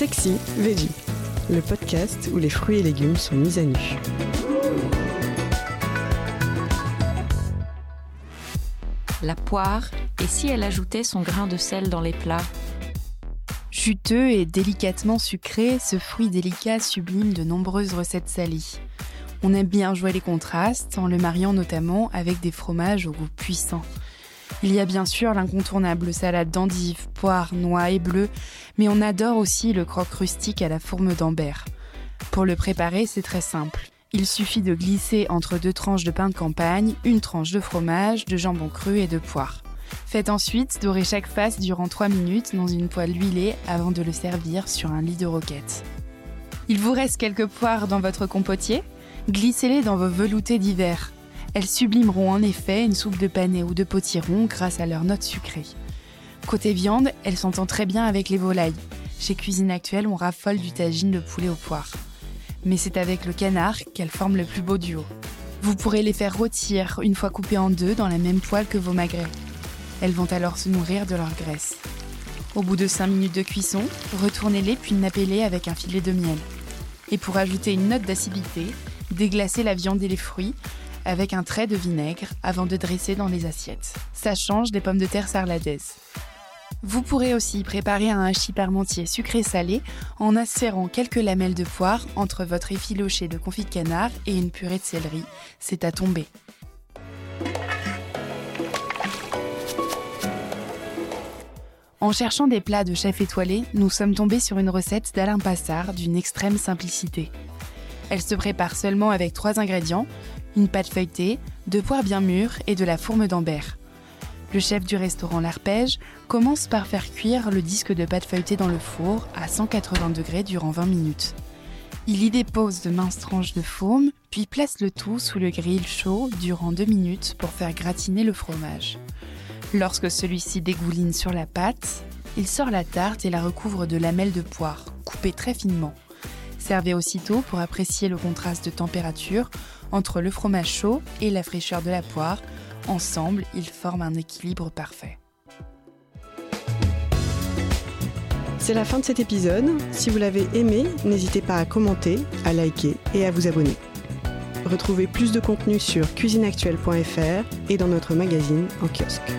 Sexy Veggie, le podcast où les fruits et légumes sont mis à nu. La poire, et si elle ajoutait son grain de sel dans les plats? Juteux et délicatement sucré, ce fruit délicat sublime de nombreuses recettes salées. On aime bien jouer les contrastes en le mariant notamment avec des fromages au goût puissant. Il y a bien sûr l'incontournable salade d'endives, poires, noix et bleues, mais on adore aussi le croque rustique à la fourme d'Ambert. Pour le préparer, c'est très simple. Il suffit de glisser entre deux tranches de pain de campagne, une tranche de fromage, de jambon cru et de poire. Faites ensuite dorer chaque face durant 3 minutes dans une poêle huilée avant de le servir sur un lit de roquette. Il vous reste quelques poires dans votre compotier? Glissez-les dans vos veloutés d'hiver. Elles sublimeront en effet une soupe de panais ou de potiron grâce à leurs notes sucrées. Côté viande, elles s'entendent très bien avec les volailles. Chez Cuisine Actuelle, on raffole du tagine de poulet aux poires. Mais c'est avec le canard qu'elles forment le plus beau duo. Vous pourrez les faire rôtir une fois coupées en deux dans la même poêle que vos magrets. Elles vont alors se nourrir de leur graisse. Au bout de 5 minutes de cuisson, retournez-les puis nappez-les avec un filet de miel. Et pour ajouter une note d'acidité, déglacez la viande et les fruits avec un trait de vinaigre avant de dresser dans les assiettes. Ça change des pommes de terre sarladaises. Vous pourrez aussi préparer un hachis parmentier sucré-salé en insérant quelques lamelles de poire entre votre effiloché de confit de canard et une purée de céleri. C'est à tomber. En cherchant des plats de chef étoilé, nous sommes tombés sur une recette d'Alain Passard d'une extrême simplicité. Elle se prépare seulement avec trois ingrédients, une pâte feuilletée, deux poires bien mûres et de la fourme d'Ambert. Le chef du restaurant L'Arpège commence par faire cuire le disque de pâte feuilletée dans le four à 180 degrés durant 20 minutes. Il y dépose de minces tranches de fourme, puis place le tout sous le grill chaud durant 2 minutes pour faire gratiner le fromage. Lorsque celui-ci dégouline sur la pâte, il sort la tarte et la recouvre de lamelles de poire, coupées très finement. Servez aussitôt pour apprécier le contraste de température entre le fromage chaud et la fraîcheur de la poire. Ensemble, ils forment un équilibre parfait. C'est la fin de cet épisode. Si vous l'avez aimé, n'hésitez pas à commenter, à liker et à vous abonner. Retrouvez plus de contenu sur cuisineactuelle.fr et dans notre magazine en kiosque.